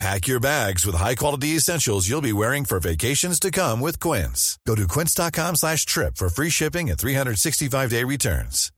Pack your bags with high-quality essentials you'll be wearing for vacations to come with Quince. Go to quince.com slash trip for free shipping and 365-day returns.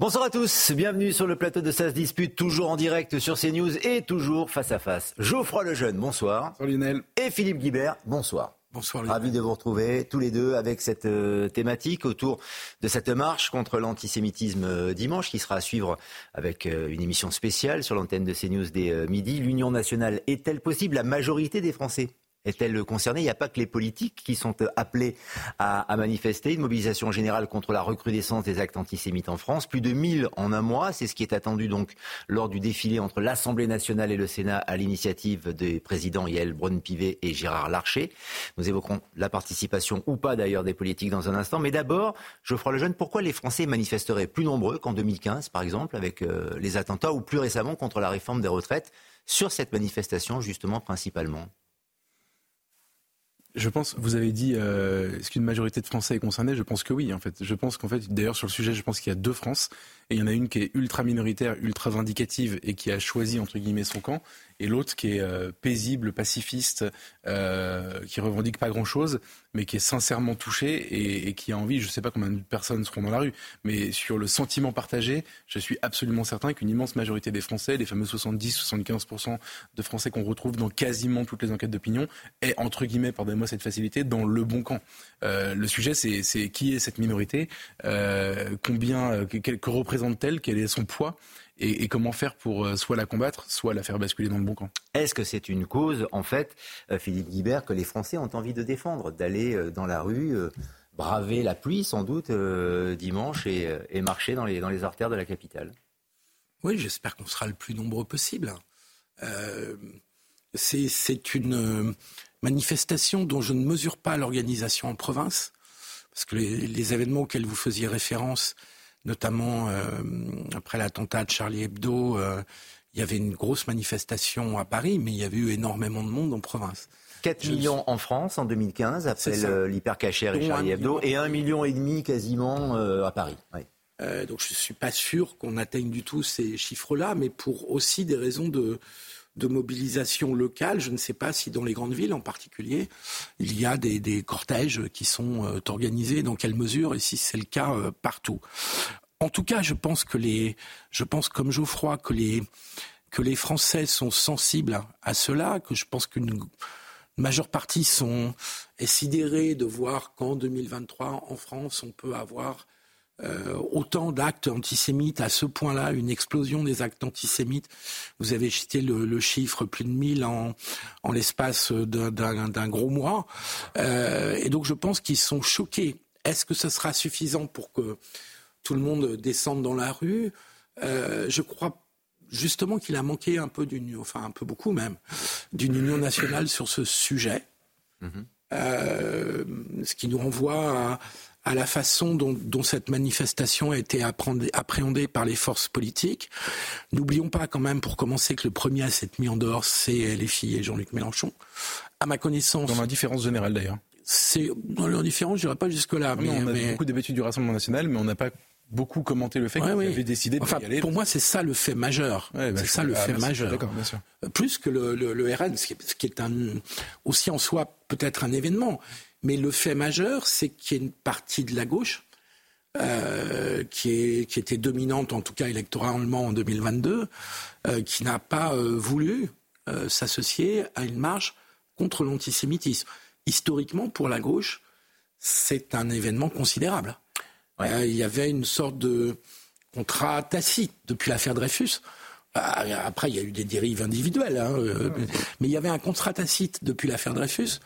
Bonsoir à tous, bienvenue sur le plateau de SAS Dispute, toujours en direct sur CNews et toujours face à face. Geoffroy Lejeune, bonsoir. Bonsoir Lionel. Et Philippe Guibert, bonsoir. Bonsoir. Ravi de vous retrouver tous les deux avec cette euh, thématique autour de cette marche contre l'antisémitisme euh, dimanche qui sera à suivre avec euh, une émission spéciale sur l'antenne de CNews dès midi. L'union nationale est-elle possible? La majorité des Français est-elle concernée? Il n'y a pas que les politiques qui sont appelés à, manifester. Une mobilisation générale contre la recrudescence des actes antisémites en France. Plus de 1000 en un mois. C'est ce qui est attendu donc lors du défilé entre l'Assemblée nationale et le Sénat à l'initiative des présidents Yael Braun-Pivet et Gérard Larcher. Nous évoquerons la participation ou pas d'ailleurs des politiques dans un instant. Mais d'abord, Geoffroy Lejeune, pourquoi les Français manifesteraient plus nombreux qu'en 2015, par exemple, avec euh, les attentats ou plus récemment contre la réforme des retraites sur cette manifestation, justement, principalement? Je pense, vous avez dit, euh, est-ce qu'une majorité de Français est concernée? Je pense que oui, en fait. Je pense qu'en fait, d'ailleurs, sur le sujet, je pense qu'il y a deux France. Et il y en a une qui est ultra minoritaire, ultra vindicative et qui a choisi, entre guillemets, son camp et l'autre qui est euh, paisible, pacifiste, euh, qui revendique pas grand-chose, mais qui est sincèrement touché et, qui a envie, je ne sais pas combien de personnes seront dans la rue, mais sur le sentiment partagé, je suis absolument certain qu'une immense majorité des Français, les fameux 70-75% de Français qu'on retrouve dans quasiment toutes les enquêtes d'opinion, est, entre guillemets, pardonnez-moi cette facilité, dans le bon camp. Euh, le sujet, c'est qui est cette minorité, euh, combien, que, que représente-t-elle, quel est son poids et, comment faire pour euh, soit la combattre, soit la faire basculer dans le bon camp? Est-ce que c'est une cause, en fait, euh, Philippe Guibert, que les Français ont envie de défendre, d'aller euh, dans la rue braver la pluie sans doute dimanche et, marcher dans les, dans les artères de la capitale? Oui, j'espère qu'on sera le plus nombreux possible. c'est une manifestation dont je ne mesure pas l'organisation en province, parce que les, les, événements auxquels vous faisiez référence notamment euh, après l'attentat de Charlie Hebdo, euh, il y avait une grosse manifestation à Paris, mais il y avait eu énormément de monde en province. 4 millions en France en 2015 après euh, l'hypercachère et Charlie Hebdo, et 1,5 million et demi quasiment à Paris. donc je ne suis pas sûr qu'on atteigne du tout ces chiffres-là, mais pour aussi des raisons de, de mobilisation locale. Je ne sais pas si dans les grandes villes en particulier, il y a des, cortèges qui sont euh, organisés, dans quelle mesure et si c'est le cas euh, partout. En tout cas, je pense que les, je pense comme Geoffroy que les, que les Français sont sensibles à cela, que je pense qu'une majeure partie sont sidérés de voir qu'en 2023, en France, on peut avoir euh, autant d'actes antisémites à ce point-là, une explosion des actes antisémites. Vous avez cité le, chiffre plus de 1000 en, en l'espace d'un gros mois. Euh, et donc je pense qu'ils sont choqués. Est-ce que ce sera suffisant pour que tout le monde descende dans la rue? Euh, Je crois justement qu'il a manqué un peu d'une, enfin un peu beaucoup même, d'une union nationale sur ce sujet. Mm-hmm. ce qui nous renvoie à, à la façon dont, cette manifestation a été appréhendée par les forces politiques. N'oublions pas quand même, pour commencer, que le premier à s'être mis en dehors, c'est les filles et Jean-Luc Mélenchon. À ma connaissance... Dans l'indifférence générale d'ailleurs. C'est dans l'indifférence, je dirais pas jusque-là. mais, on a beaucoup débattu du Rassemblement national, mais on n'a pas beaucoup commenté le fait qu'il avait décidé de enfin, y aller. Pour moi, c'est ça le fait majeur. Bah, c'est ça le ah, fait majeur. Bien sûr. Plus que le, le, RN, ce qui est, un, aussi en soi peut-être un événement. Mais le fait majeur, c'est qu'il y a une partie de la gauche euh, qui, est, qui, était dominante, en tout cas électoralement en 2022, euh, qui n'a pas euh, voulu s'associer à une marche contre l'antisémitisme. Historiquement, pour la gauche, c'est un événement considérable. il y avait une sorte de contrat tacite depuis l'affaire Dreyfus. Après, il y a eu des dérives individuelles, hein, mais il y avait un contrat tacite depuis l'affaire Dreyfus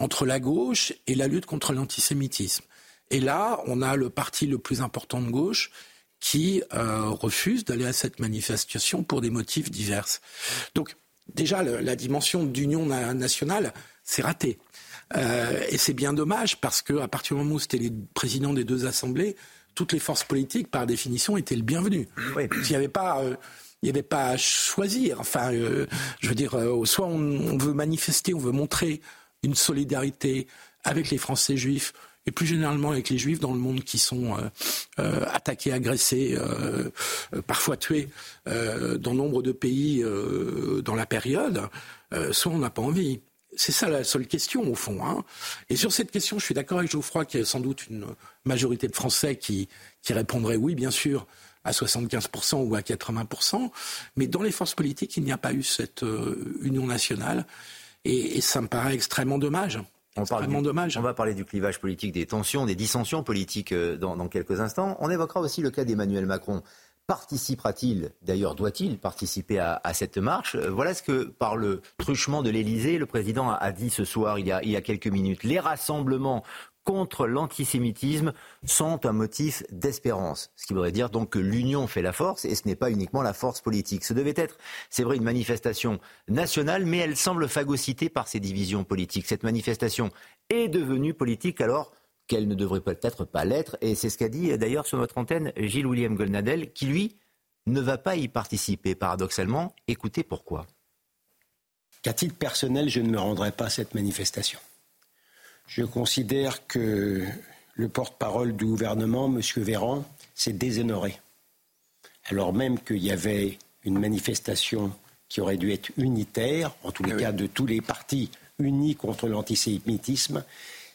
entre la gauche et la lutte contre l'antisémitisme. Et là, on a le parti le plus important de gauche qui euh, refuse d'aller à cette manifestation pour des motifs divers. Donc, déjà, la dimension d'union nationale, c'est raté. et c'est bien dommage parce que à partir du moment où c'était les présidents des deux assemblées, toutes les forces politiques, par définition, étaient le bienvenu. Oui. Il n'y avait pas il n'y avait pas à choisir. Enfin, je veux dire, soit on, veut manifester, on veut montrer une solidarité avec les Français juifs et plus généralement avec les Juifs dans le monde qui sont euh, euh, attaqués, agressés, euh, parfois tués dans nombre de pays dans la période, soit on n'a pas envie. C'est ça la seule question au fond. Hein. Et sur cette question, je suis d'accord avec Geoffroy qu'il y a sans doute une majorité de Français qui, qui répondrait oui, bien sûr, à 75% ou à 80%. Mais dans les forces politiques, il n'y a pas eu cette union nationale. Et, et ça me paraît extrêmement dommage. On, dommage. on va parler du clivage politique, des tensions, des dissensions politiques euh, dans, quelques instants. On évoquera aussi le cas d'Emmanuel Macron. Participera-t-il, d'ailleurs doit-il participer à, cette marche? Euh, Voilà ce que, par le truchement de l'Elysée, le président a, dit ce soir, il il y a quelques minutes. Les rassemblements contre l'antisémitisme sont un motif d'espérance. Ce qui voudrait dire donc que l'union fait la force et ce n'est pas uniquement la force politique. Ce devait être, c'est vrai, une manifestation nationale, mais elle semble phagocytée par ces divisions politiques. Cette manifestation est devenue politique alors qu'elle ne devrait peut-être pas l'être. Et c'est ce qu'a dit d'ailleurs sur notre antenne Gilles William Golnadel, qui lui ne va pas y participer, paradoxalement. Écoutez pourquoi. Qu'à titre personnel, je ne me rendrai pas à cette manifestation. Je considère que le porte-parole du gouvernement, M. Véran, s'est déshonoré. Alors même qu'il y avait une manifestation qui aurait dû être unitaire, en tous les eh cas de tous les partis unis contre l'antisémitisme,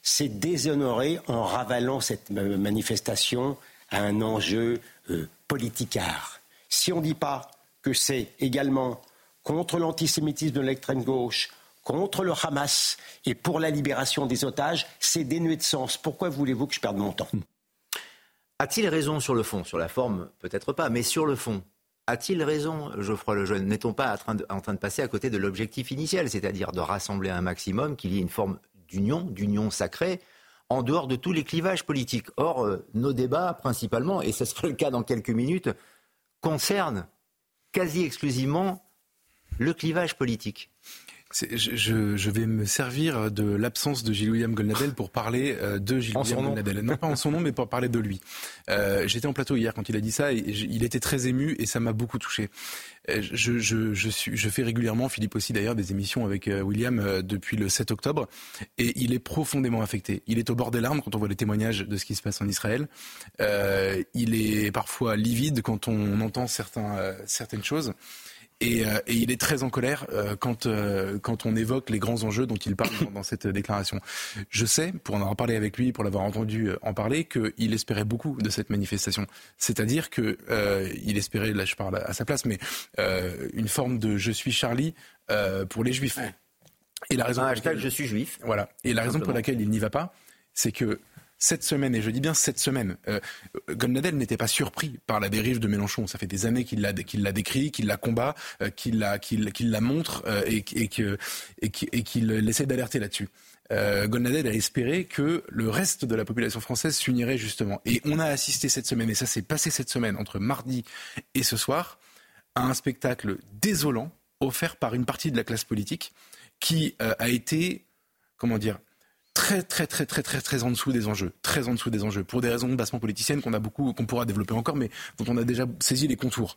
s'est déshonoré en ravalant cette manifestation à un enjeu euh, politicard. Si on ne dit pas que c'est également contre l'antisémitisme de l'extrême gauche, contre le Hamas et pour la libération des otages, c'est dénué de sens. Pourquoi voulez-vous que je perde mon temps? A-t-il raison sur le fond? Sur la forme, peut-être pas, mais sur le fond. A-t-il raison, Geoffroy Lejeune? N'est-on pas en train, de, passer à côté de l'objectif initial, c'est-à-dire de rassembler un maximum, qu'il y ait une forme d'union, d'union sacrée, en dehors de tous les clivages politiques? Or, euh, nos débats, principalement, et ce sera le cas dans quelques minutes, concernent quasi exclusivement le clivage politique. Je, je, vais me servir de l'absence de Gilles-William Golnadel pour parler euh, de Gilles-William Golnadel. Non pas en son nom, mais pour parler de lui. Euh, J'étais en plateau hier quand il a dit ça et il était très ému et ça m'a beaucoup touché. Euh, je, je, je, suis, je fais régulièrement, Philippe aussi d'ailleurs, des émissions avec euh, William depuis le 7 octobre et il est profondément affecté. Il est au bord des larmes quand on voit les témoignages de ce qui se passe en Israël. Euh, il est parfois livide quand on entend certains, certaines choses. Et, euh, et, il est très en colère euh, quand, euh, quand on évoque les grands enjeux dont il parle dans, cette déclaration. Je sais, pour en avoir parlé avec lui, pour l'avoir entendu en parler, qu'il espérait beaucoup de cette manifestation. C'est-à-dire que il espérait, là je parle à sa place, mais une forme de je suis Charlie pour les juifs. Et la raison Un hashtag je suis juif. Voilà. Et la raison pour laquelle il n'y va pas, c'est que cette semaine, et je dis bien cette semaine, euh, n'était pas surpris par la dérive de Mélenchon. Ça fait des années qu'il l'a décrit, qu'il la combat, euh, qu'il la montre euh, et, qu'il essaie d'alerter là-dessus. Euh, a espéré que le reste de la population française s'unirait justement. Et on a assisté cette semaine, et ça s'est passé cette semaine entre mardi et ce soir, à un spectacle désolant offert par une partie de la classe politique qui euh, a été, comment dire, très très très très très très en dessous des enjeux, très en dessous des enjeux, pour des raisons bassement politiciennes qu'on a beaucoup, qu'on pourra développer encore, mais dont on a déjà saisi les contours.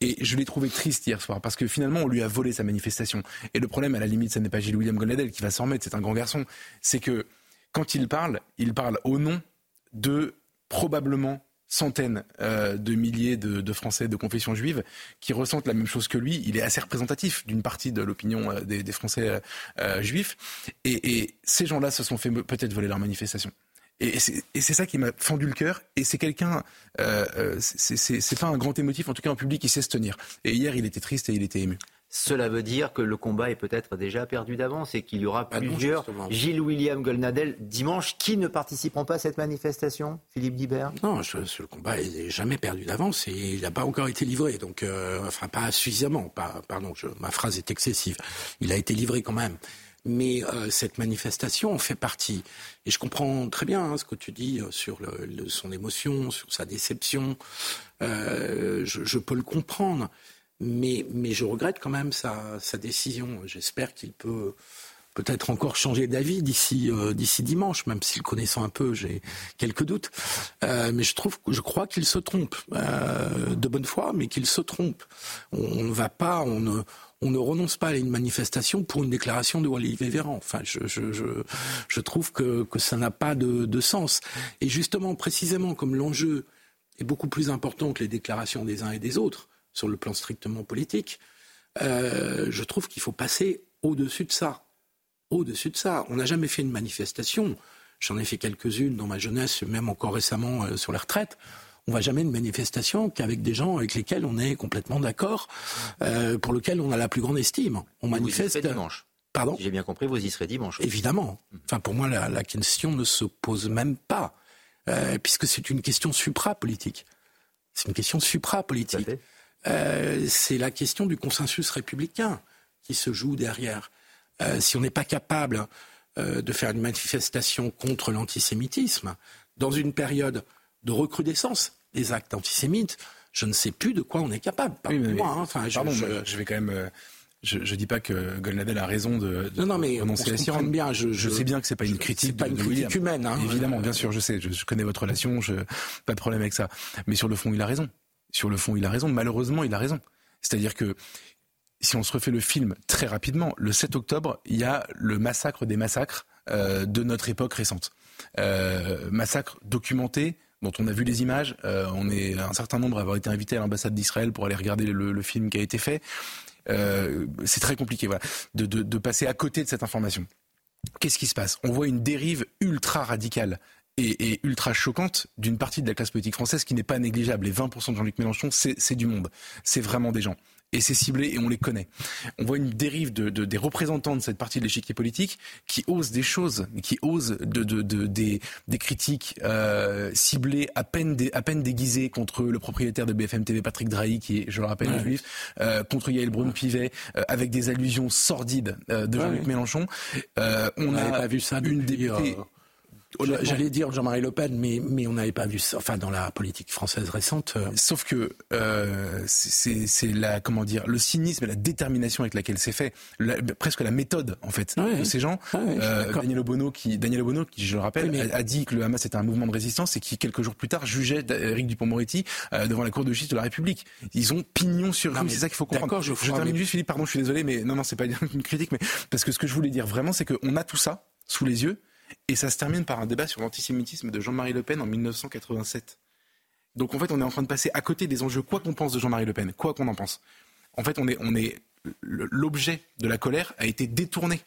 Et je l'ai trouvé triste hier soir parce que finalement on lui a volé sa manifestation. Et le problème, à la limite, ce n'est pas Gilles William Gonadel qui va s'en remettre, c'est un grand garçon. C'est que quand il parle, il parle au nom de probablement centaines euh, de milliers de, Français de confession juive qui ressentent la même chose que lui. Il est assez représentatif d'une partie de l'opinion euh, des, Français euh, juifs. Et, ces gens-là se sont fait peut-être voler leur manifestation. Et c'est ça qui m'a fendu le cœur. Et c'est quelqu'un, c'est pas un grand émotif, en tout cas un public qui sait se tenir. Et hier, il était triste et il était ému. Cela veut dire que le combat est peut-être déjà perdu d'avance et qu'il y aura ah plusieurs Gilles William Golnadel dimanche qui ne participeront pas à cette manifestation, Philippe Guibert? Non, le combat est jamais perdu d'avance et il n'a pas encore été livré, donc euh, enfin pas suffisamment. pardon, ma phrase est excessive. Il a été livré quand même. Mais euh, cette manifestation en fait partie. Et je comprends très bien hein, ce que tu dis euh, sur son émotion, sur sa déception. je, je, peux le comprendre. Mais, je regrette quand même sa, décision. J'espère qu'il peut peut-être encore changer d'avis d'ici euh, dimanche, même si le connaissant un peu, j'ai quelques doutes. Euh, mais je trouve, je crois qu'il se trompe euh, de bonne foi, mais qu'il se trompe. On ne va pas, on ne on ne renonce pas à une manifestation pour une déclaration de Olivier Véran. Enfin, je, trouve que, ça n'a pas de, sens. Et justement, précisément, comme l'enjeu est beaucoup plus important que les déclarations des uns et des autres sur le plan strictement politique, euh, je trouve qu'il faut passer au-dessus de ça au-dessus de ça. On n'a jamais fait une manifestation. J'en ai fait quelques-unes dans ma jeunesse, même encore récemment euh, sur la retraite. On va jamais une manifestation qu'avec des gens avec lesquels on est complètement d'accord, euh, pour lesquels on a la plus grande estime. On manifeste dimanche. Pardon? J'ai bien compris, vous y serez dimanche. Évidemment. Enfin, pour moi, la, la question ne se pose même pas, puisque c'est une question supra-politique. C'est une question supra-politique. Euh, c'est la question du consensus républicain qui se joue derrière. Euh, si on n'est pas capable euh, de faire une manifestation contre l'antisémitisme dans une période de recrudescence des actes antisémites, je ne sais plus de quoi on est capable. Oui, moi, hein. enfin, je, je, vais quand même. Je ne dis pas que Golnadel a raison de, de non, non, mais à la bien. Je, je, sais bien que c'est pas une critique. pas une critique humaine. Hein, Évidemment, bien sûr, je sais. Je, connais votre relation. Je, pas de problème avec ça. Mais sur le fond, il a raison. Sur le fond, il a raison. Malheureusement, il a raison. C'est-à-dire que si on se refait le film très rapidement, le 7 octobre, il y a le massacre des massacres euh, de notre époque récente. Euh, massacre documenté, dont on a vu les images. Euh, on est un certain nombre à avoir été invités à l'ambassade d'Israël pour aller regarder le, film qui a été fait. C'est très compliqué, de passer à côté de cette information. Qu'est-ce qui se passe? On voit une dérive ultra radicale et, et, ultra choquante d'une partie de la classe politique française qui n'est pas négligeable. Les 20% de Jean-Luc Mélenchon, c'est du monde. C'est vraiment des gens et c'est ciblé et on les connaît. On voit une dérive de, de, des représentants de cette partie de l'échiquier politique qui osent des choses, qui osent de, de des, des, critiques euh, ciblées à peine, dé, à peine déguisées contre le propriétaire de BFM TV, Patrick Drahi, qui est, je le rappelle, ouais. juif, euh, contre Yael Braun-Pivet, euh, avec des allusions sordides euh, de Jean-Luc ouais. Mélenchon. Euh, on n'a pas vu ça une députée. J'allais dire Jean-Marie Le Pen, mais, mais on n'avait pas vu ça, enfin dans la politique française récente. Sauf que euh, c'est la comment dire le cynisme et la détermination avec laquelle c'est fait, la, presque la méthode en fait ouais, de ces gens. Ouais, euh, Daniel Obono qui Daniel Obono qui je le rappelle oui, mais... a, a, dit que le Hamas était un mouvement de résistance et qui quelques jours plus tard jugeait Eric Dupond-Moretti euh, devant la cour de justice de la République. Ils ont pignon sur rue, c'est ça qu'il faut comprendre. Je, je termine mais... juste Philippe, pardon, je suis désolé, mais non non c'est pas une critique, mais parce que ce que je voulais dire vraiment c'est qu'on a tout ça sous les yeux et ça se termine par un débat sur l'antisémitisme de Jean-Marie Le Pen en 1987. Donc en fait, on est en train de passer à côté des enjeux, quoi qu'on pense de Jean-Marie Le Pen, quoi qu'on en pense. En fait, on est, on est, l'objet de la colère a été détourné.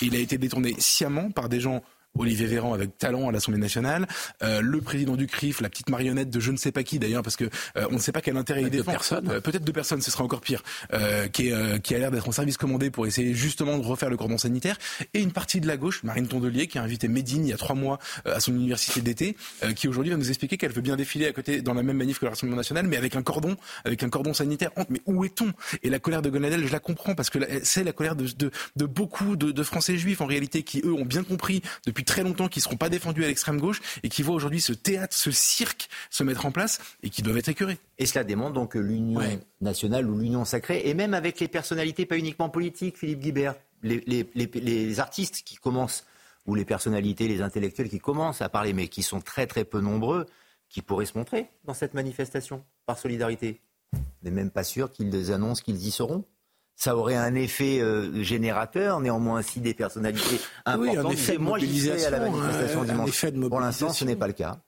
Il a été détourné sciemment par des gens Olivier Véran avec talent à l'Assemblée nationale, euh, le président du CRIF, la petite marionnette de je ne sais pas qui d'ailleurs, parce que euh, on ne sait pas quel intérêt il défend. Personne. Euh, Peut-être deux personnes, ce sera encore pire, euh, qui, est, qui a l'air d'être en service commandé pour essayer justement de refaire le cordon sanitaire, et une partie de la gauche, Marine Tondelier, qui a invité Médine il y a trois mois à son université d'été, qui aujourd'hui va nous expliquer qu'elle veut bien défiler à côté dans la même manif que le Rassemblement national, mais avec un cordon, avec un cordon sanitaire. Mais où est-on? Et la colère de Gonadel, je la comprends parce que c'est la colère de, de, de beaucoup de, de Français juifs en réalité qui eux ont bien compris depuis très longtemps qu'ils seront pas défendus à l'extrême gauche et qui voient aujourd'hui ce théâtre, ce cirque se mettre en place et qui doivent être écœurés. Et cela démontre donc que l'union ouais. nationale ou l'union sacrée, et même avec les personnalités pas uniquement politiques, Philippe Guibert, les, les, les, les artistes qui commencent, ou les personnalités, les intellectuels qui commencent à parler, mais qui sont très très peu nombreux, qui pourraient se montrer dans cette manifestation par solidarité. On n'est même pas sûr qu'ils annoncent qu'ils y seront ça aurait un effet euh, générateur, néanmoins si des personnalités importantes. Oui, un effet de moi, mobilisation, à la manifestation un, dimanche. Un effet de Pour l'instant, ce n'est pas le cas.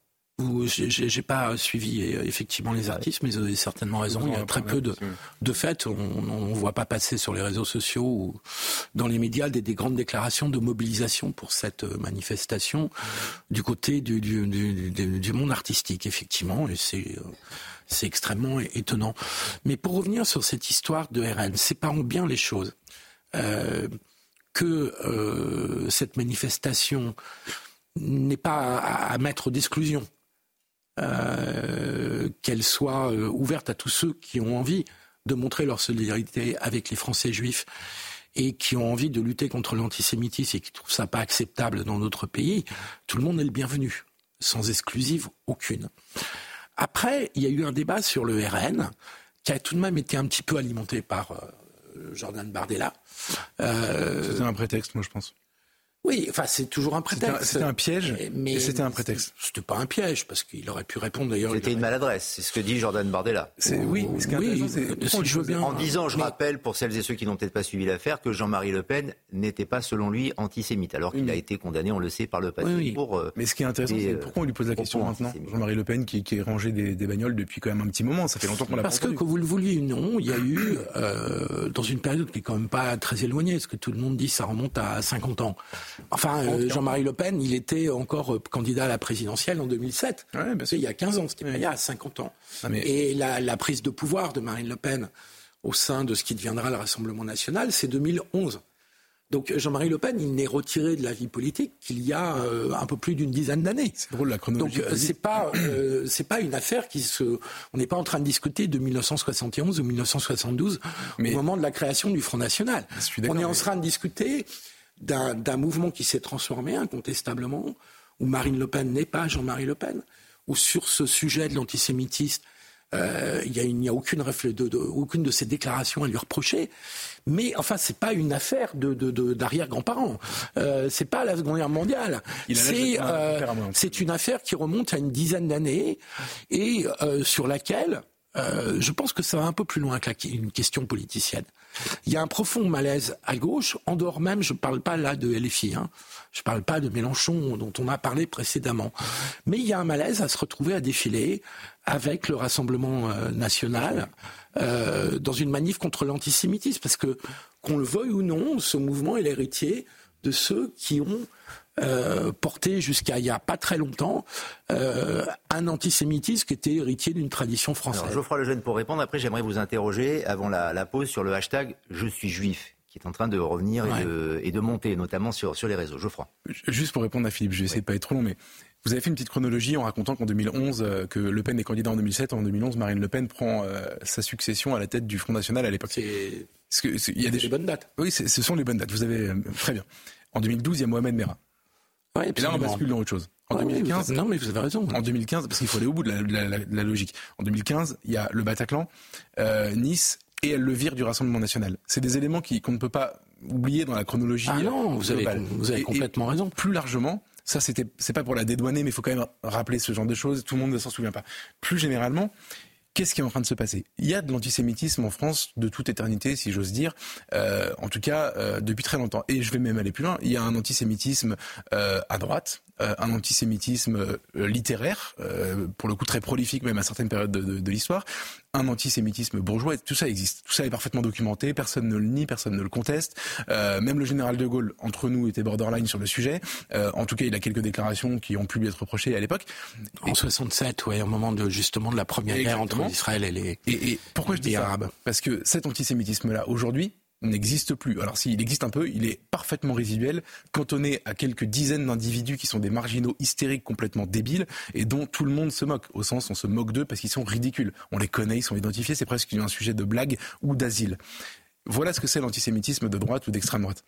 J'ai pas suivi effectivement les artistes, mais vous avez certainement raison. Il y a très peu de, de faits. On ne voit pas passer sur les réseaux sociaux ou dans les médias des, des grandes déclarations de mobilisation pour cette manifestation du côté du, du, du, du monde artistique, effectivement. Et c'est c'est extrêmement étonnant. Mais pour revenir sur cette histoire de RN, séparons bien les choses. Euh, que euh, cette manifestation n'est pas à, mettre d'exclusion, euh, qu'elle soit ouverte à tous ceux qui ont envie de montrer leur solidarité avec les Français juifs et qui ont envie de lutter contre l'antisémitisme et qui trouvent ça pas acceptable dans notre pays, tout le monde est le bienvenu, sans exclusive aucune. Après, il y a eu un débat sur le RN qui a tout de même été un petit peu alimenté par euh, Jordan Bardella. C'était un prétexte, moi je pense. Oui, enfin c'est toujours un prétexte. C'était un, piège, mais c'était un prétexte. C'était pas un piège parce qu'il aurait pu répondre d'ailleurs. C'était une maladresse, c'est ce que dit Jordan Bardella. Oui, ce qui est oui, c'est je veux bien. En disant, je rappelle pour celles et ceux qui n'ont peut-être pas suivi l'affaire, que Jean-Marie Le Pen n'était pas selon lui antisémite, alors qu'il a été condamné, on le sait, par le passé pour. Euh, mais ce qui est intéressant, c'est pourquoi on lui pose la question maintenant, Jean-Marie Le Pen qui, qui est rangé des, des, bagnoles depuis quand même un petit moment. Ça fait longtemps qu'on l'a. Parce que que vous le vouliez ou non, il y a eu euh, dans une période qui est quand même pas très éloignée, parce que tout le monde dit ça remonte à 50 ans. Enfin. Jean-Marie Le Pen, il était encore euh, candidat à la présidentielle en 2007. il y a 15 ans, c'était il y a 50 ans. Ah, Et la, prise de pouvoir de Marine Le Pen au sein de ce qui deviendra le Rassemblement national, c'est 2011. Donc Jean-Marie Le Pen, il n'est retiré de la vie politique qu'il y a euh, un peu plus d'une dizaine d'années. C'est drôle la chronologie. Donc c'est pas c'est pas une affaire qui se on n'est pas en train de discuter de 1971 ou 1972 au moment de la création du Front national. On est en train de discuter d'un mouvement qui s'est transformé incontestablement, où Marine Le Pen n'est pas Jean-Marie Le Pen, où sur ce sujet de l'antisémitisme, euh, il n'y a, aucune, de, aucune de ces déclarations à lui reprocher. Mais enfin, c'est pas une affaire de, d'arrière-grands-parents. Euh, c'est pas la Seconde Guerre mondiale. C'est, euh, c'est une affaire qui remonte à une dizaine d'années et euh, sur laquelle euh, je pense que ça va un peu plus loin qu'une question politicienne. Il y a un profond malaise à gauche, en dehors même, je ne parle pas là de LFI, hein, je ne parle pas de Mélenchon dont on a parlé précédemment, mais il y a un malaise à se retrouver à défiler avec le Rassemblement euh, national euh, dans une manif contre l'antisémitisme, parce que qu'on le veuille ou non, ce mouvement est l'héritier de ceux qui ont euh, porté jusqu'à il y a pas très longtemps euh, un antisémitisme qui était héritier d'une tradition française. Alors, Geoffroy Lejeune pour répondre. Après, j'aimerais vous interroger avant la, pause sur le hashtag Je suis juif qui est en train de revenir et, de, monter, notamment sur, sur les réseaux. Geoffroy. Juste pour répondre à Philippe, je vais essayer de pas être trop long, mais vous avez fait une petite chronologie en racontant qu'en 2011, euh, que Le Pen est candidat en 2007, en 2011, Marine Le Pen prend sa succession à la tête du Front National à l'époque. C'est il y a des bonnes dates. Oui, ce sont les bonnes dates. Vous avez très bien. En 2012, il y a Mohamed Merah. Ouais, et là, on bascule dans autre chose. En 2015, non mais vous avez raison. En 2015, parce qu'il faut aller au bout de la, logique. En 2015, il y a le Bataclan, euh, Nice, et elle le vire du Rassemblement national. C'est des éléments qu'on ne peut pas oublier dans la chronologie. Ah non, vous avez, vous avez complètement raison. Plus largement, ça c'était, c'est pas pour la dédouaner, mais il faut quand même rappeler ce genre de choses. Tout le monde ne s'en souvient pas. Plus généralement, Qu'est-ce qui est en train de se passer? Il y a de l'antisémitisme en France de toute éternité, si j'ose dire, euh, en tout cas euh, depuis très longtemps. Et je vais même aller plus loin. Il y a un antisémitisme euh, à droite, un antisémitisme euh, littéraire, pour le coup très prolifique même à certaines périodes de, de, de l'histoire, un antisémitisme bourgeois. Tout ça existe. Tout ça est parfaitement documenté. Personne ne le nie, personne ne le conteste. même le général de Gaulle, entre nous, était borderline sur le sujet. en tout cas, il a quelques déclarations qui ont pu lui être reprochées à l'époque. En 67, ouais, au moment de justement de la première guerre entre Israël et les, et, pourquoi je dis Arabes. Parce que cet antisémitisme-là, aujourd'hui, n'existe plus. Alors s'il existe un peu, il est parfaitement résiduel, cantonné à quelques dizaines d'individus qui sont des marginaux hystériques complètement débiles et dont tout le monde se moque. Au sens, on se moque d'eux parce qu'ils sont ridicules. On les connaît, ils sont identifiés, c'est presque un sujet de blague ou d'asile. Voilà ce que c'est l'antisémitisme de droite ou d'extrême droite.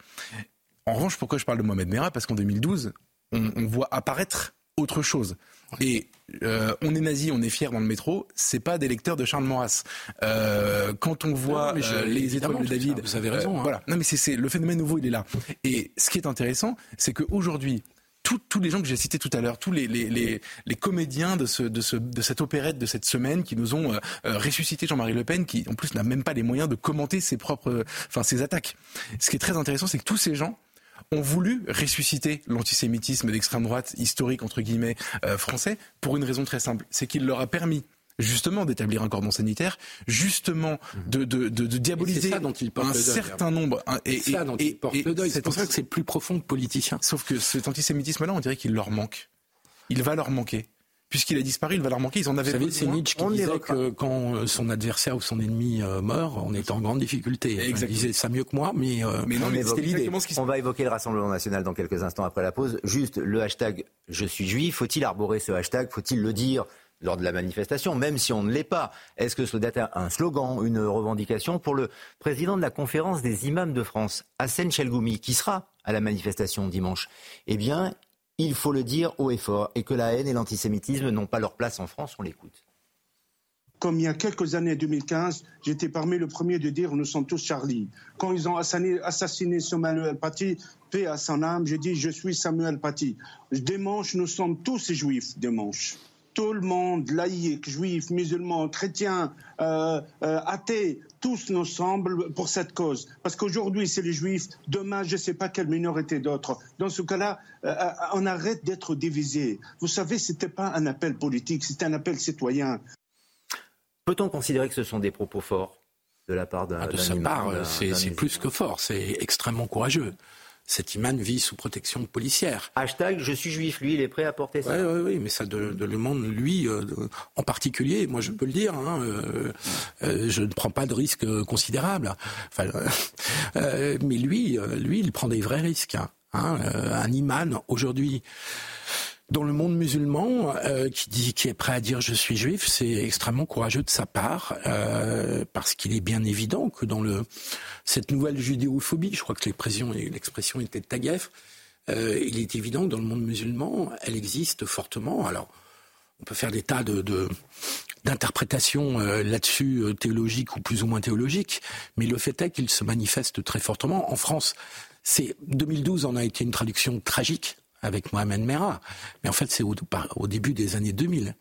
En revanche, pourquoi je parle de Mohamed Merah? Parce qu'en 2012, on, on voit apparaître autre chose. Et euh, on est nazi, on est fier dans le métro, c'est pas des lecteurs de Charles Maurras. Euh, quand on voit euh, les étoiles de David, vous avez raison. Hein. Voilà. Non, mais c'est le phénomène nouveau, il est là. Et ce qui est intéressant, c'est qu'aujourd'hui, tous les gens que j'ai cités tout à l'heure, tous les, les, les, les, comédiens de, ce, de, ce, de cette opérette de cette semaine qui nous ont ressuscité Jean-Marie Le Pen, qui en plus n'a même pas les moyens de commenter ses propres, enfin ses attaques. Ce qui est très intéressant, c'est que tous ces gens ont voulu ressusciter l'antisémitisme d'extrême droite historique entre guillemets euh, français pour une raison très simple, c'est qu'il leur a permis justement d'établir un cordon sanitaire, justement de, de, de, de diaboliser ça dont il porte un certain nombre. et, ça dont il porte le deuil. C'est pour ça que c'est plus profond que politicien. Sauf que cet antisémitisme-là, on dirait qu'il leur manque. Il va leur manquer puisqu'il a disparu, il va leur manquer. Ils en avaient Vous savez, c'est Nietzsche qui disait que quand son adversaire ou son ennemi euh, meurt, on est en grande difficulté. Il disait ça mieux que moi, mais, euh, mais non, mais c'était l'idée. On va évoquer le Rassemblement national dans quelques instants après la pause. Juste le hashtag Je suis juif, faut-il arborer ce hashtag? Faut-il le dire lors de la manifestation, même si on ne l'est pas? Est-ce que ce doit être un slogan, une revendication? Pour le président de la conférence des imams de France, Hassan Chelgoumi, qui sera à la manifestation dimanche Eh bien, il faut le dire haut et fort, et que la haine et l'antisémitisme n'ont pas leur place en France, on l'écoute. comme il y a quelques années, 2015, j'étais parmi les premiers de dire nous sommes tous Charlie. Quand ils ont assassiné, Samuel Paty, paix à son âme, j'ai dit je suis Samuel Paty. Dimanche, nous sommes tous juifs, dimanche. Tout le monde, laïcs, juifs, musulmans, chrétiens, euh, euh, athées, tous nous semblent pour cette cause. Parce qu'aujourd'hui, c'est les juifs, demain, je ne sais pas quelle minorité d'autres. Dans ce cas-là, euh, on arrête d'être divisé. Vous savez, ce n'était pas un appel politique, c'était un appel citoyen. Peut-on considérer que ce sont des propos forts de la part d'un ah, De sa part, c'est plus que fort, c'est extrêmement courageux. Cet imam vit sous protection policière. Hashtag je suis juif, lui, il est prêt à porter ça. Oui, oui, oui, mais ça de, le demande, lui, euh, en particulier, moi je peux le dire, hein, euh, euh, je ne prends pas de risques considérables. Enfin, mais lui, lui, il prend des vrais risques. Hein, un imam, aujourd'hui, dans le monde musulman, euh, qui est prêt à dire je suis juif, c'est extrêmement courageux de sa part, euh, parce qu'il est bien évident que dans le cette nouvelle judéophobie, je crois que l'expression était de euh, il est évident que dans le monde musulman, elle existe fortement. Alors, on peut faire des tas de, là-dessus théologiques ou plus ou moins théologiques, mais le fait est qu'il se manifeste très fortement. En France, c'est 2012 en a été une traduction tragique avec Mohamed Merah. Mais en fait, c'est au, début des années 2000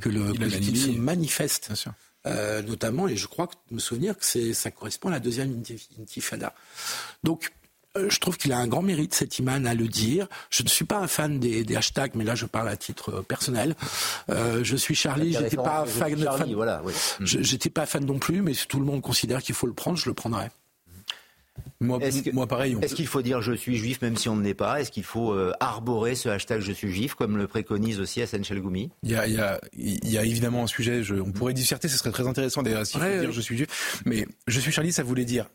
que le politique se manifeste. Euh, notamment, et je crois que me souvenir que ça correspond à la deuxième intifada. Donc, euh, je trouve qu'il a un grand mérite, cet imam, à le dire. Je ne suis pas un fan des, hashtags, mais là, je parle à titre euh, personnel. je suis Charlie, j'étais pas fan, fan voilà, j'étais pas fan non plus, mais si tout le monde considère qu'il faut le prendre, je le prendrai. Moi, moi, pareil. Est-ce qu'il faut dire je suis juif même si on ne l'est pas? Est-ce qu'il faut euh, arborer ce hashtag je suis juif comme le préconise aussi Hassan Chelgoumi il y, a, il, y a, il y a évidemment un sujet, je, on pourrait disserter, ce serait très intéressant d'ailleurs s'il faut dire je suis juif. Mais je suis Charlie, ça voulait dire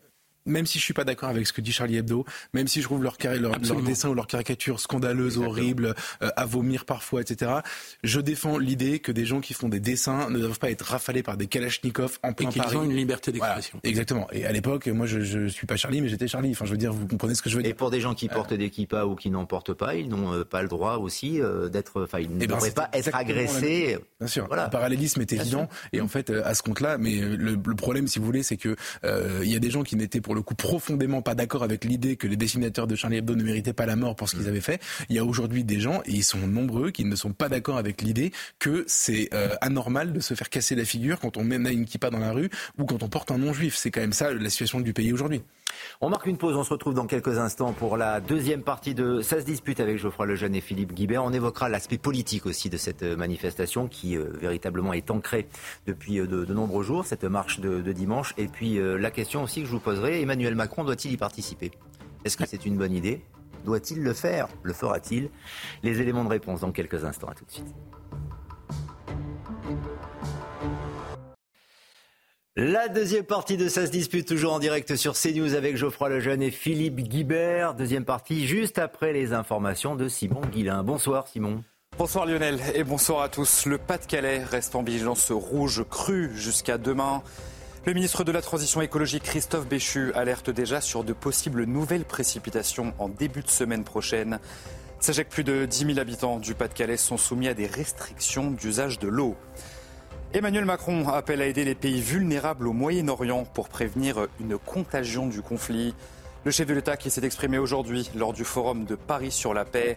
même si je suis pas d'accord avec ce que dit Charlie Hebdo, même si je trouve leur, leur, leur dessin ou leur caricature scandaleuse, horrible, euh, à vomir parfois, etc. Je défends l'idée que des gens qui font des dessins ne doivent pas être rafalés par des kalachnikovs en plein Et qu'ils ont une liberté d'expression. exactement. Et à l'époque, moi, je, je suis pas Charlie, mais j'étais Charlie. Enfin, je veux dire, vous comprenez ce que je veux dire. Et pour des gens qui portent des kippas ou qui n'en portent pas, ils n'ont euh, pas le droit aussi euh, d'être, enfin, ils ne eh ben, devraient pas être agressés. Bien sûr. Voilà. Le parallélisme est évident. Et en fait, à ce compte-là, mais le, le, problème, si vous voulez, c'est que il y a des gens qui n'étaient pour le coup profondément pas d'accord avec l'idée que les dessinateurs de Charlie Hebdo ne méritaient pas la mort pour ce qu'ils mm. avaient fait. Il y a aujourd'hui des gens, et ils sont nombreux, qui ne sont pas d'accord avec l'idée que c'est euh, anormal de se faire casser la figure quand on mène une kippa dans la rue ou quand on porte un nom juif. C'est quand même ça la situation du pays aujourd'hui. On marque une pause, on se retrouve dans quelques instants pour la deuxième partie de Ça se dispute avec Geoffroy Lejeune et Philippe Guibert. On évoquera l'aspect politique aussi de cette euh, manifestation qui euh, véritablement est ancrée depuis de, nombreux jours, cette marche de, dimanche. Et puis la question aussi que je vous poserai, Emmanuel Macron doit-il y participer? Est-ce que c'est une bonne idée? Doit-il le faire? Le fera-t-il? Les éléments de réponse dans quelques instants. À tout de suite. La deuxième partie de Ça se dispute, toujours en direct sur CNews avec Geoffroy Lejeune et Philippe Guibert. Deuxième partie juste après les informations de Simon Guillain. Bonsoir Simon. Bonsoir Lionel et bonsoir à tous. Le Pas-de-Calais reste en vigilance rouge crue jusqu'à demain. Le ministre de la Transition écologique Christophe Béchu alerte déjà sur de possibles nouvelles précipitations en début de semaine prochaine. Sachez que plus de 10 000 habitants du Pas-de-Calais sont soumis à des restrictions d'usage de l'eau. Emmanuel Macron appelle à aider les pays vulnérables au Moyen-Orient pour prévenir une contagion du conflit. Le chef de l'État qui s'est exprimé aujourd'hui lors du forum de Paris sur la paix,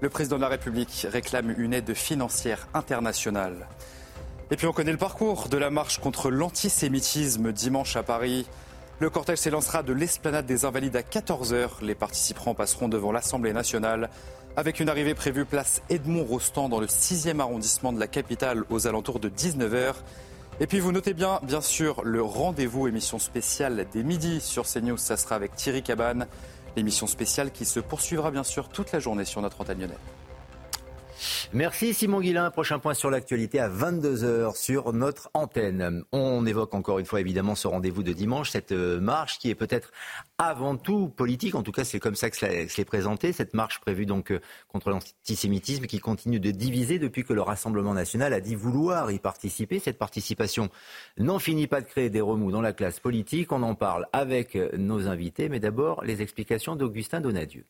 le président de la République réclame une aide financière internationale. Et puis on connaît le parcours de la marche contre l'antisémitisme dimanche à Paris. Le cortège s'élancera de l'esplanade des Invalides à 14h. Les participants passeront devant l'Assemblée nationale avec une arrivée prévue place Edmond Rostand dans le 6e arrondissement de la capitale aux alentours de 19h. Et puis vous notez bien, bien sûr, le rendez-vous émission spéciale des midis sur CNews. Ça sera avec Thierry Cabane. L'émission spéciale qui se poursuivra bien sûr toute la journée sur notre antenne. Merci Simon Guillain. Prochain point sur l'actualité à 22h sur notre antenne. On évoque encore une fois évidemment ce rendez-vous de dimanche, cette euh, marche qui est peut-être avant tout politique. En tout cas, c'est comme ça que c'est présenté. Cette marche prévue donc euh, contre l'antisémitisme qui continue de diviser depuis que le Rassemblement national a dit vouloir y participer. Cette participation n'en finit pas de créer des remous dans la classe politique. On en parle avec nos invités. Mais d'abord, les explications d'Augustin Donadieu.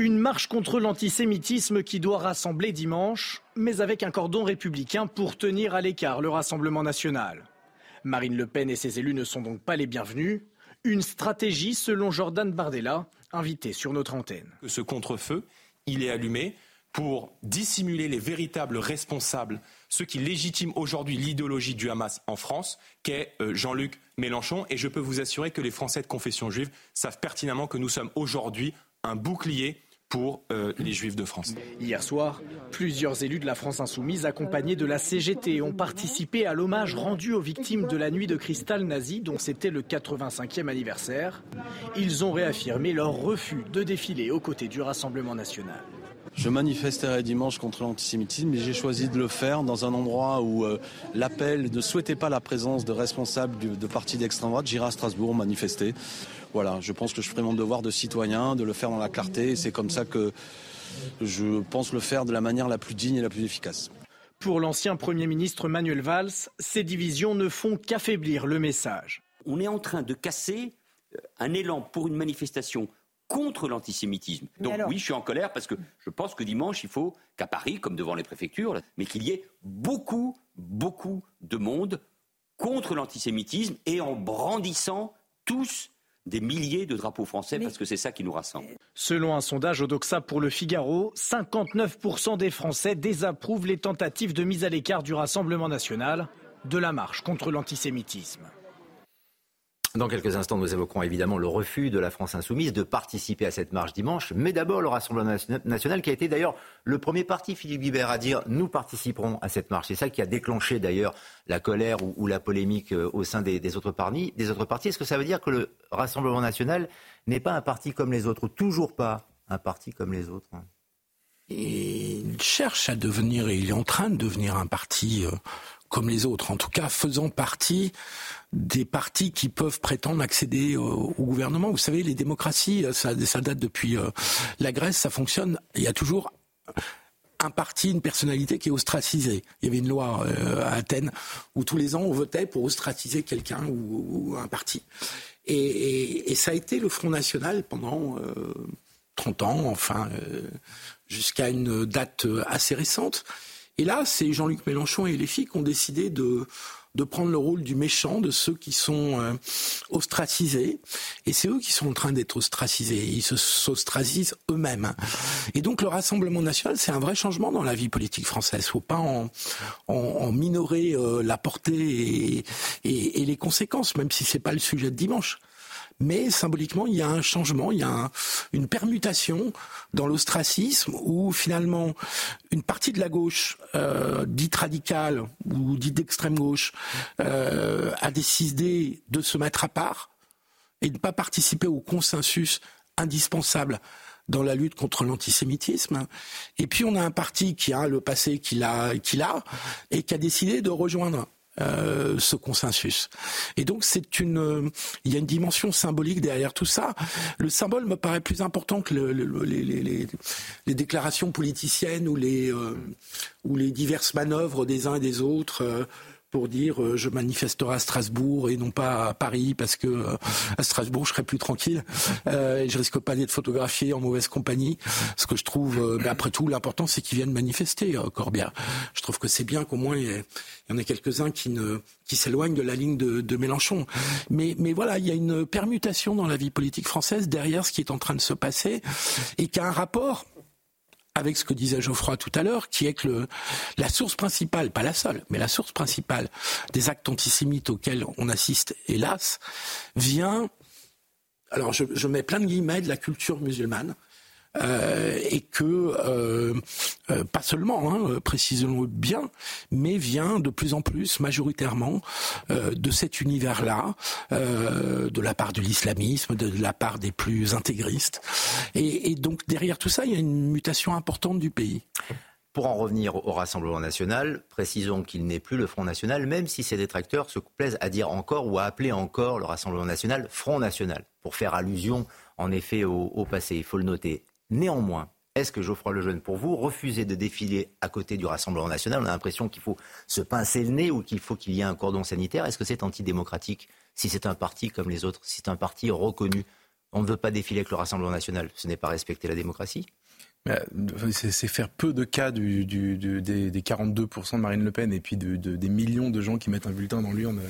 Une marche contre l'antisémitisme qui doit rassembler dimanche, mais avec un cordon républicain pour tenir à l'écart le Rassemblement national. Marine Le Pen et ses élus ne sont donc pas les bienvenus. Une stratégie selon Jordan Bardella, invité sur notre antenne. Ce contre-feu, il est allumé pour dissimuler les véritables responsables, ceux qui légitiment aujourd'hui l'idéologie du Hamas en France, qu'est euh, Jean-Luc Mélenchon. Et je peux vous assurer que les Français de confession juive savent pertinemment que nous sommes aujourd'hui un bouclier pour euh, les Juifs de France. Hier soir, plusieurs élus de la France insoumise accompagnés de la CGT ont participé à l'hommage rendu aux victimes de la nuit de cristal nazi dont c'était le 85e anniversaire. Ils ont réaffirmé leur refus de défiler aux côtés du Rassemblement national. Je manifesterai dimanche contre l'antisémitisme, mais j'ai choisi de le faire dans un endroit où euh, l'appel ne souhaitait pas la présence de responsables de, de partis d'extrême droite. J'irai à Strasbourg manifester. Voilà, je pense que je ferai mon devoir de citoyen, de le faire dans la clarté. C'est comme ça que je pense le faire de la manière la plus digne et la plus efficace. Pour l'ancien Premier ministre Manuel Valls, ces divisions ne font qu'affaiblir le message. On est en train de casser euh, un élan pour une manifestation contre l'antisémitisme. Donc oui, je suis en colère parce que je pense que dimanche, il faut qu'à Paris, comme devant les préfectures, mais qu'il y ait beaucoup, beaucoup de monde contre l'antisémitisme et en brandissant tous des milliers de drapeaux français parce que c'est ça qui nous rassemble. Selon un sondage Odoxa pour le Figaro, 59% des Français désapprouvent les tentatives de mise à l'écart du Rassemblement national de la marche contre l'antisémitisme. Dans quelques instants, nous évoquerons évidemment le refus de la France insoumise de participer à cette marche dimanche, mais d'abord le Rassemblement national qui a été d'ailleurs le premier parti, Philippe Guibert, à dire nous participerons à cette marche. C'est ça qui a déclenché d'ailleurs la colère ou, la polémique euh, au sein des, autres partis. Des autres partis. Est-ce que ça veut dire que le Rassemblement national n'est pas un parti comme les autres, toujours pas un parti comme les autres il cherche à devenir, et il est en train de devenir un parti euh, comme les autres, en tout cas faisant partie des partis qui peuvent prétendre accéder au, gouvernement. Vous savez, les démocraties, ça, date depuis euh, la Grèce, ça fonctionne. Il y a toujours un parti, une personnalité qui est ostracisée. Il y avait une loi euh, à Athènes où tous les ans on votait pour ostraciser quelqu'un ou, un parti. Et, ça a été le Front National pendant 30 euh, ans, enfin, jusqu'à une date assez récente. Et là, c'est Jean-Luc Mélenchon et les filles qui ont décidé de, de prendre le rôle du méchant, de ceux qui sont euh, ostracisés. Et c'est eux qui sont en train d'être ostracisés. Ils se s'ostracisent eux-mêmes. Et donc le Rassemblement national, c'est un vrai changement dans la vie politique française. Faut pas en, en, minorer euh, la portée et, et, et, les conséquences, même si c'est pas le sujet de dimanche mais symboliquement, il y a un changement, il y a une permutation dans l'ostracisme où finalement une partie de la gauche, euh, dite radicale ou dite d'extrême gauche, euh, a décidé de se mettre à part et de ne pas participer au consensus indispensable dans la lutte contre l'antisémitisme. Et puis on a un parti qui a le passé qu'il a, qu'il a et qui a décidé de rejoindre euh, ce consensus. Et donc c'est une, il y a une dimension symbolique derrière tout ça. Le symbole me paraît plus important que le, les, les, les, déclarations politiciennes ou les euh, ou les diverses manœuvres des uns et des autres. Euh, pour dire euh, je manifesterai à Strasbourg et non pas à Paris parce que euh, à Strasbourg je serai plus tranquille euh, et je risque pas d'être photographié en mauvaise compagnie. Ce que je trouve, euh, ben, après tout, l'important c'est qu'ils viennent manifester, Corbia. Je trouve que c'est bien qu'au moins il y, en ait quelques-uns qui ne qui s'éloignent de la ligne de, de Mélenchon. Mais mais voilà, il y a une permutation dans la vie politique française derrière ce qui est en train de se passer et qui a un rapport avec ce que disait Geoffroy tout à l'heure, qui est que le, la source principale, pas la seule, mais la source principale des actes antisémites auxquels on assiste, hélas, vient, alors je, je mets plein de guillemets, de la culture musulmane, et que euh, euh, pas seulement, hein, précisons-le bien, mais vient de plus en plus majoritairement de cet univers-là, de la part de l'islamisme, de, la part des plus intégristes, et, donc derrière tout ça, il y a une mutation importante du pays. Pour en revenir au Rassemblement national, précisons qu'il n'est plus le Front national, même si ses détracteurs se plaisent à dire encore ou à appeler encore le Rassemblement national Front national, pour faire allusion en effet au passé, il faut le noter. Néanmoins, est-ce que Geoffroy Lejeune, pour vous, refuser de défiler à côté du Rassemblement national On a l'impression qu'il faut se pincer le nez ou qu'il faut qu'il y ait un cordon sanitaire? Est-ce que c'est antidémocratique si c'est un parti comme les autres, si c'est un parti reconnu? On ne veut pas défiler avec le Rassemblement national. Ce n'est pas respecter la démocratie. C'est faire peu de cas du, des, 42% de Marine Le Pen et puis des millions de gens qui mettent un bulletin dans l'urne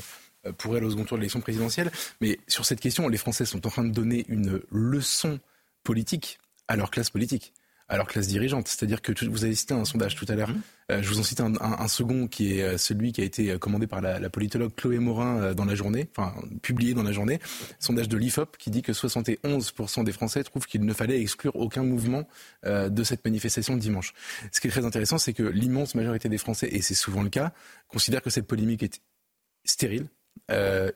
euh, pour elle au second tour de l'élection présidentielle. Mais sur cette question, les Français sont en train de donner une leçon politique à leur classe politique à leur classe dirigeante. C'est-à-dire que vous avez cité un sondage tout à l'heure. Mmh. Euh, je vous en cite un, second qui est euh, celui qui a été commandé par la, politologue Chloé Morin euh, dans la journée, enfin publié dans la journée. Sondage de l'IFOP qui dit que 71% des Français trouvent qu'il ne fallait exclure aucun mouvement de cette manifestation de dimanche. Ce qui est très intéressant, c'est que l'immense majorité des Français, et c'est souvent le cas, considèrent que cette polémique est stérile,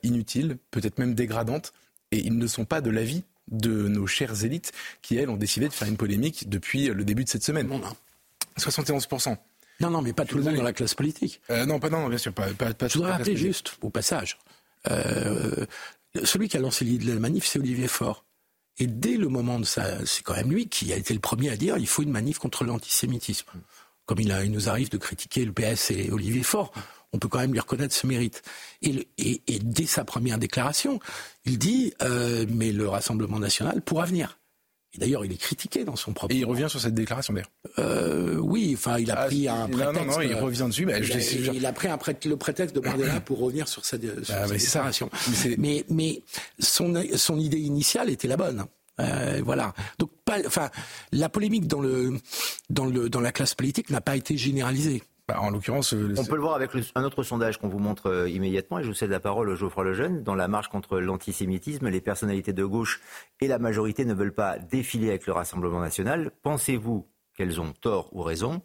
inutile, peut-être même dégradante, et ils ne sont pas de l'avis de nos chères élites qui, elles, ont décidé de faire une polémique depuis le début de cette semaine. Non, non. 71%. Non, non, mais pas tout le monde dans la classe politique. Euh, non, pas non, bien sûr, pas, pas, pas Je voudrais rappeler juste, au passage, euh, celui qui a lancé l'idée de la manif, c'est Olivier Faure. Et dès le moment de ça, c'est quand même lui qui a été le premier à dire il faut une manif contre l'antisémitisme. Comme il, a, il nous arrive de critiquer le PS et Olivier Faure, on peut quand même lui reconnaître ce mérite. Et, et, dès sa première déclaration, il dit euh, mais le Rassemblement national pourra venir. Et d'ailleurs, il est critiqué dans son propre. Et il revient sur cette déclaration d'ailleurs. Euh, oui, enfin, il a ah, pris un prétexte. Non, non, non, il revient dessus. Mais il, a, il, a, pris un le prétexte de Mandela pour revenir sur sa, sur ah, déclaration. Mais, mais, son, son idée initiale était la bonne. Euh, voilà. Donc, pas, enfin, la polémique dans le dans le dans la classe politique n'a pas été généralisée. Bah, en l'occurrence, euh, on peut le voir avec un autre sondage qu'on vous montre euh, immédiatement, et je vous cède la parole, au Geoffroy Lejeune. Dans la marche contre l'antisémitisme, les personnalités de gauche et la majorité ne veulent pas défiler avec le Rassemblement national. Pensez-vous qu'elles ont tort ou raison?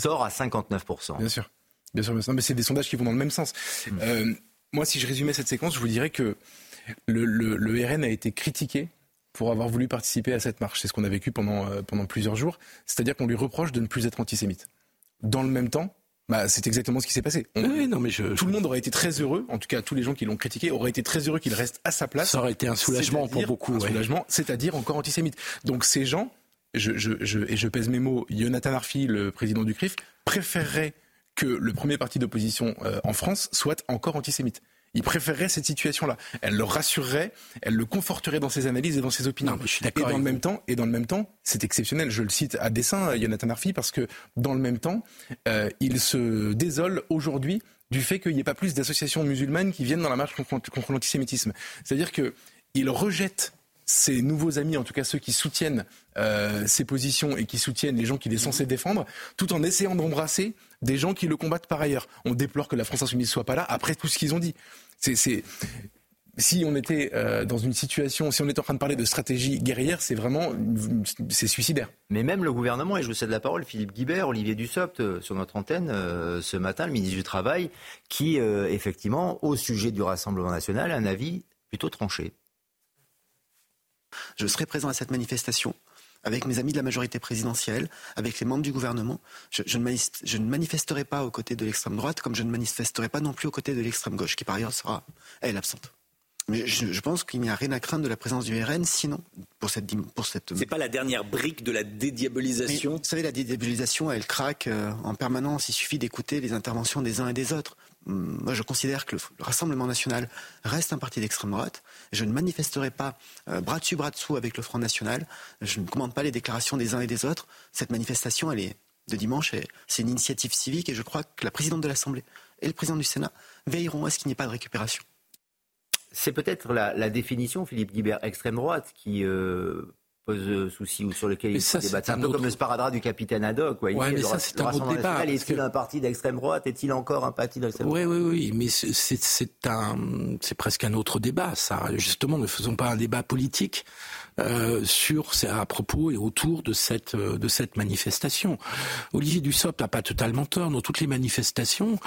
Tort à 59%. Bien sûr. Bien sûr, mais c'est des sondages qui vont dans le même sens. Hmm. Euh, moi, si je résumais cette séquence, je vous dirais que le, le, RN a été critiqué pour avoir voulu participer à cette marche. C'est ce qu'on a vécu pendant, pendant plusieurs jours. C'est-à-dire qu'on lui reproche de ne plus être antisémite. Dans le même temps, bah, c'est exactement ce qui s'est passé. oui, non, mais je, tout le monde aurait été très heureux, en tout cas tous les gens qui l'ont critiqué auraient été très heureux qu'il reste à sa place. Ça aurait été un soulagement pour beaucoup. Un soulagement, c'est-à-dire encore antisémite. Donc ces gens, je, je, je, et je pèse mes mots, Jonathan Arfi, le président du CRIF, préférerait que le premier parti d'opposition euh, en France soit encore antisémite. Il préférerait cette situation-là. Elle le rassurerait, elle le conforterait dans ses analyses et dans ses opinions. je suis et dans le même temps, et dans le même temps, c'est exceptionnel. Je le cite à dessein, Jonathan Arfi, parce que dans le même temps, euh, il se désole aujourd'hui du fait qu'il n'y ait pas plus d'associations musulmanes qui viennent dans la marche contre, contre l'antisémitisme. C'est-à-dire qu'il rejette ses nouveaux amis, en tout cas ceux qui soutiennent euh, ses positions et qui soutiennent les gens qu'il est censé défendre, tout en essayant d'embrasser des gens qui le combattent par ailleurs. On déplore que la France insoumise soit pas là après tout ce qu'ils ont dit. C'est si on était euh, dans une situation, si on était en train de parler de stratégie guerrière, c'est vraiment, c'est suicidaire. Mais même le gouvernement, et je vous cède la parole, Philippe Guibert, Olivier Dussopt, euh, sur notre antenne euh, ce matin, le ministre du Travail, qui effectivement, au sujet du Rassemblement national, a un avis plutôt tranché. Je serai présent à cette manifestation avec mes amis de la majorité présidentielle, avec les membres du gouvernement. Je, ne, manifesterai pas aux côtés de l'extrême droite, comme je ne manifesterai pas non plus aux côtés de l'extrême gauche, qui par ailleurs sera, elle, absente. Mais je, pense qu'il n'y a rien à craindre de la présence du RN, sinon, pour cette. Pour cette... C'est pas la dernière brique de la dédiabolisation Vous savez, la dédiabolisation, elle craque euh, en permanence. Il suffit d'écouter les interventions des uns et des autres. Hum, moi, je considère que le, Rassemblement national reste un parti d'extrême droite. Je ne manifesterai pas euh, bras dessus, bras dessous avec le Front national. Je ne commande pas les déclarations des uns et des autres. Cette manifestation, elle est de dimanche, c'est une initiative civique et je crois que la présidente de l'Assemblée et le président du Sénat veilleront à ce qu'il n'y ait pas de récupération. C'est peut-être la, définition, Philippe Guibert, extrême droite, qui euh, pose souci ou sur lequel il faut débattre. un, peu comme le sparadrap du capitaine Haddock. Ouais, mais ça, c'est un autre débat. Est-il un parti d'extrême droite Est-il encore un parti d'extrême droite? Oui, oui, oui, mais c'est un, c'est presque un autre débat. Ça, justement, ne faisons pas un débat politique. Euh, sur à propos et autour de cette euh, de cette manifestation. Olivier Dussopt n'a pas totalement tort. Dans toutes les manifestations,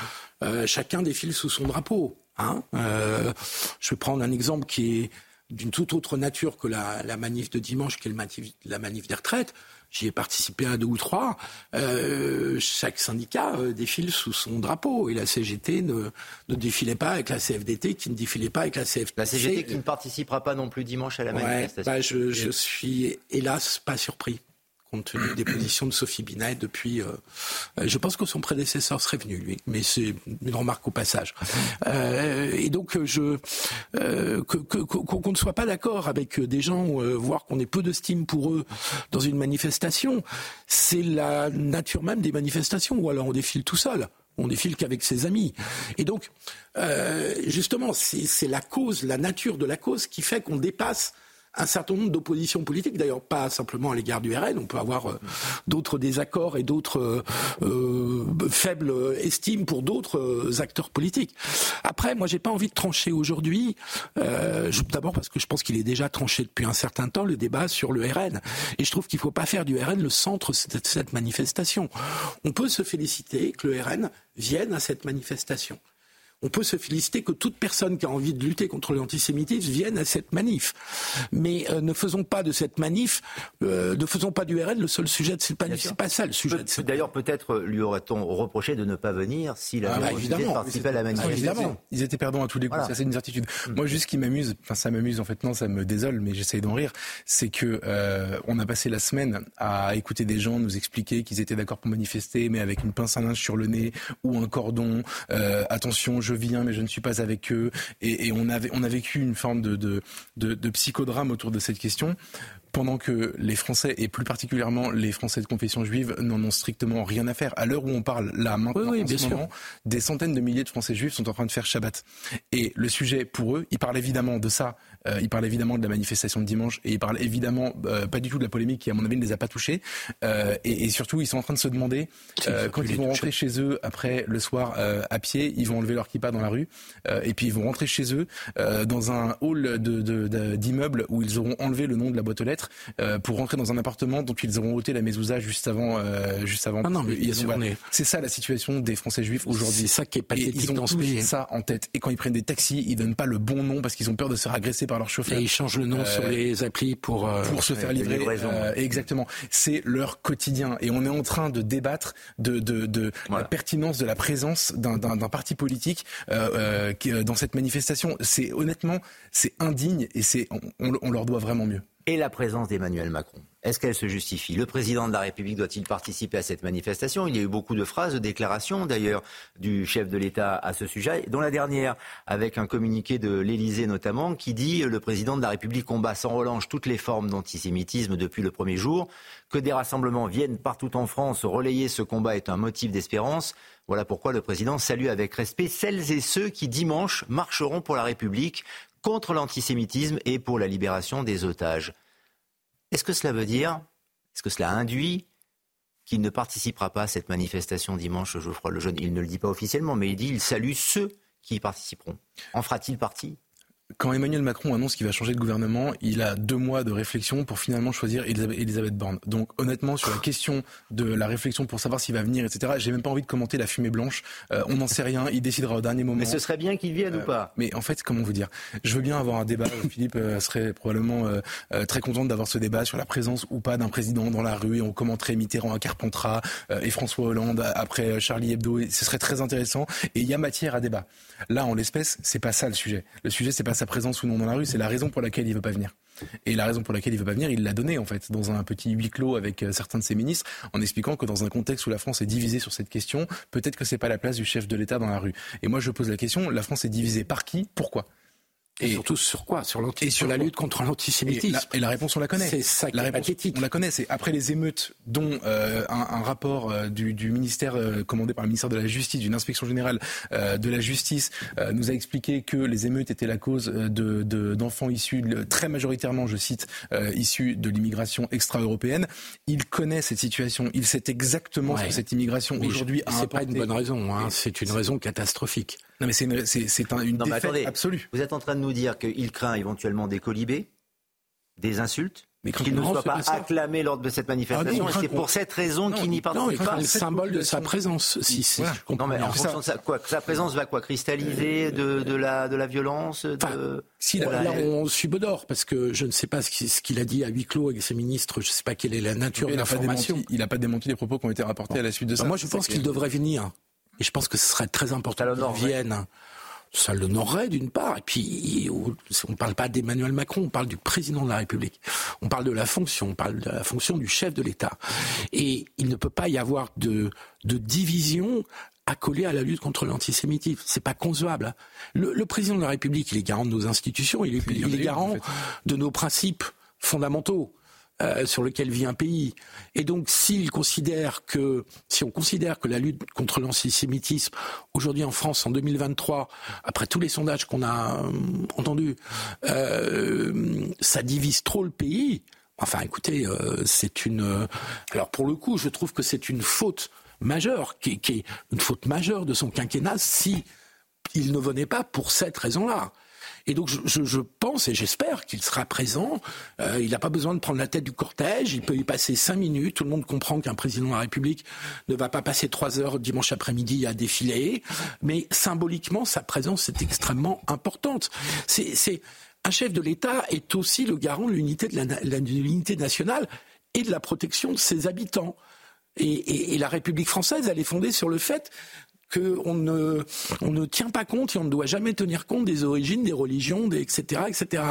euh, chacun défile sous son drapeau. Hein euh, je vais prendre un exemple qui est d'une toute autre nature que la, la, manif de dimanche, qui est le manif, la manif des retraites. J'y ai participé à deux ou trois. Euh, chaque syndicat euh, défile sous son drapeau et la CGT ne, ne, défilait pas avec la CFDT, qui ne défilait pas avec la CFDT. La CGT qui ne participera pas non plus dimanche à la manifestation. Bah, je, je suis hélas pas surpris compte tenu des positions de Sophie Binet depuis. Euh, je pense que son prédécesseur serait venu, lui, mais c'est une remarque au passage. Euh, et donc, je euh, qu'on ne soit pas d'accord avec des gens, voire qu'on ait peu de stime pour eux dans une manifestation, c'est la nature même des manifestations. Ou alors on défile tout seul on défile qu'avec ses amis. Et donc, justement, c'est la cause, la nature de la cause qui fait qu'on dépasse un certain nombre d'oppositions politiques, d'ailleurs pas simplement à l'égard du RN, on peut avoir euh, d'autres désaccords et d'autres euh, euh, faibles estimes pour d'autres acteurs politiques. Après, moi, j'ai pas envie de trancher aujourd'hui, d'abord parce que je pense qu'il est déjà tranché depuis un certain temps le débat sur le RN, et je trouve qu'il faut pas faire du RN le centre de cette manifestation. On peut se féliciter que le RN vienne à cette manifestation on peut se féliciter que toute personne qui a envie de lutter contre l'antisémitisme vienne à cette manif. Mais euh, ne faisons pas de cette manif, euh, ne faisons pas du RN le seul sujet de cette manif. C'est pas ça le sujet. D'ailleurs, peut-être lui aurait-on reproché de ne pas venir s'il avait ah, bah, participé à la manif. évidemment. Ils étaient perdants à tous les coups. Ça, c'est une certitude. Mm. Moi, juste ce qui m'amuse, enfin, ça m'amuse en fait, non, ça me désole, mais j'essaye d'en rire, c'est que euh, on a passé la semaine à écouter des gens nous expliquer qu'ils étaient d'accord pour manifester, mais avec une pince à linge sur le nez ou un cordon. attention, je viens, mais je ne suis pas avec eux. Et, on, a vécu une forme de psychodrame autour de cette question pendant que les Français, et plus particulièrement les Français de confession juive, n'en ont strictement rien à faire. À l'heure où on parle, là, maintenant, en ce moment, des centaines de milliers de Français juifs sont en train de faire Shabbat. Et le sujet, pour eux, ils parlent évidemment de ça, euh, ils parlent évidemment de la manifestation de dimanche, et ils parlent évidemment euh, pas du tout de la polémique qui, à mon avis, ne les a pas touchés. Euh, et, et, surtout, ils sont en train de se demander, quand ils vont rentrer chez eux après le soir à pied, ils vont enlever leur kippa dans la rue, et puis ils vont rentrer chez eux dans un hall de, de, où ils auront enlevé le nom de la boîte aux lettres euh, pour rentrer dans un appartement dont ils auront ôté la mezouza juste avant. Euh, juste avant. Ah non, mais c'est ça la situation des Français juifs aujourd'hui. C'est ça qui est pathétique ils ont dans ce pays. ça en tête. Et quand ils prennent des taxis, ils donnent pas le bon nom parce qu'ils ont peur de se faire agresser par leur chauffeur. Et ils changent le nom sur euh, les applis pour pour se faire livrer. exactement. C'est leur quotidien. Et on est en train de débattre de de, de la pertinence de la présence d'un parti politique dans cette manifestation. C'est honnêtement, c'est indigne et c'est on leur doit vraiment mieux et la présence d'Emmanuel Macron. Est-ce qu'elle se justifie? Le président de la République doit-il participer à cette manifestation? Il y a eu beaucoup de phrases, de déclarations d'ailleurs du chef de l'État à ce sujet, dont la dernière avec un communiqué de l'Élysée notamment qui dit le président de la République combat sans relâche toutes les formes d'antisémitisme depuis le premier jour, que des rassemblements viennent partout en France relayer ce combat est un motif d'espérance. Voilà pourquoi le président salue avec respect celles et ceux qui dimanche marcheront pour la République contre l'antisémitisme et pour la libération des otages. Est-ce que cela veut dire, est-ce que cela induit qu'il ne participera pas à cette manifestation dimanche, Geoffroy Lejeune? Il ne le dit pas officiellement, mais il dit il salue ceux qui y participeront. En fera-t-il partie? Quand Emmanuel Macron annonce qu'il va changer de gouvernement, il a deux mois de réflexion pour finalement choisir Elisabeth Borne. Donc honnêtement, sur la question de la réflexion pour savoir s'il va venir, etc., j'ai même pas envie de commenter la fumée blanche. Euh, on n'en sait rien, il décidera au dernier moment. Mais ce serait bien qu'il vienne ou pas euh, Mais en fait, comment vous dire? Je veux bien avoir un débat. Philippe euh, serait probablement très content d'avoir ce débat sur la présence ou pas d'un président dans la rue et on commenterait Mitterrand à Carpentras et François Hollande après Charlie Hebdo. ce serait très intéressant et il y a matière à débat. Là, en l'espèce, c'est pas ça le sujet. Le sujet, c'est pas sa présence ou non dans la rue, c'est la raison pour laquelle il veut pas venir. Et la raison pour laquelle il veut pas venir, il l'a donné en fait dans un petit huis clos avec euh, certains de ses ministres, en expliquant que dans un contexte où la France est divisée sur cette question, peut-être que c'est pas la place du chef de l'État dans la rue. Et moi, je pose la question la France est divisée par qui? Pourquoi? Et, surtout sur quoi? Sur, et sur la lutte contre l'antisémitisme. Et, la réponse, on la connaît. C'est ça la réponse, pathétique. On la connaît. C'est après les émeutes, dont euh, un, rapport euh, du, du, ministère euh, commandé par le ministère de la Justice, d'une inspection générale de la Justice, nous a expliqué que les émeutes étaient la cause de, d'enfants issus, très majoritairement, je cite, issus de l'immigration extra-européenne. Il connaît cette situation. Il sait exactement ce que cette immigration aujourd'hui a. C'est pas une bonne raison. Hein. C'est une raison catastrophique. Non, mais c'est une, c'est, c'est un, une défaite absolue. Vous êtes en train de nous dire qu'il craint éventuellement des colibés, des insultes mais qu'il ne soit pas, acclamé lors de cette manifestation. Ah c'est pour cette raison qu'il n'y participe pas. C'est le symbole de sa présence. Si, si, non, mais en fonction de sa, quoi, sa présence va quoi Cristalliser de, de, la, de la violence de... Si, là, là, on subodore, parce que je ne sais pas ce qu'il a dit à huis clos avec ses ministres. Je ne sais pas quelle est la nature de l'information. Il n'a pas démenti les propos qui ont été rapportés à la suite de ça. moi, je pense qu'il devrait venir. Et je pense que ce serait très important qu'il vienne ça l'honorerait d'une part. Et puis, on ne parle pas d'Emmanuel Macron, on parle du président de la République. On parle de la fonction, on parle de la fonction du chef de l'État. Et il ne peut pas y avoir de, de division accolée à la lutte contre l'antisémitisme. C'est pas concevable. Hein. Le, président de la République, il est garant de nos institutions, il est, il est garant de nos principes fondamentaux. Euh, sur lequel vit un pays. Et donc, s'il considère que, si on considère que la lutte contre l'antisémitisme aujourd'hui en France en 2023, après tous les sondages qu'on a euh, entendus, euh, ça divise trop le pays. Enfin, écoutez, c'est une. alors pour le coup, je trouve que c'est une faute majeure, qui, est une faute majeure de son quinquennat, si il ne venait pas pour cette raison-là. Et donc je, pense et j'espère qu'il sera présent. Euh, il n'a pas besoin de prendre la tête du cortège. Il peut y passer cinq minutes. Tout le monde comprend qu'un président de la République ne va pas passer trois heures dimanche après-midi à défiler. Mais symboliquement, sa présence est extrêmement importante. C'est un chef de l'État est aussi le garant de l'unité nationale et de la protection de ses habitants. Et, la République française, elle est fondée sur le fait qu'on ne, on ne tient pas compte et on ne doit jamais tenir compte des origines, des religions, des, etc. etc.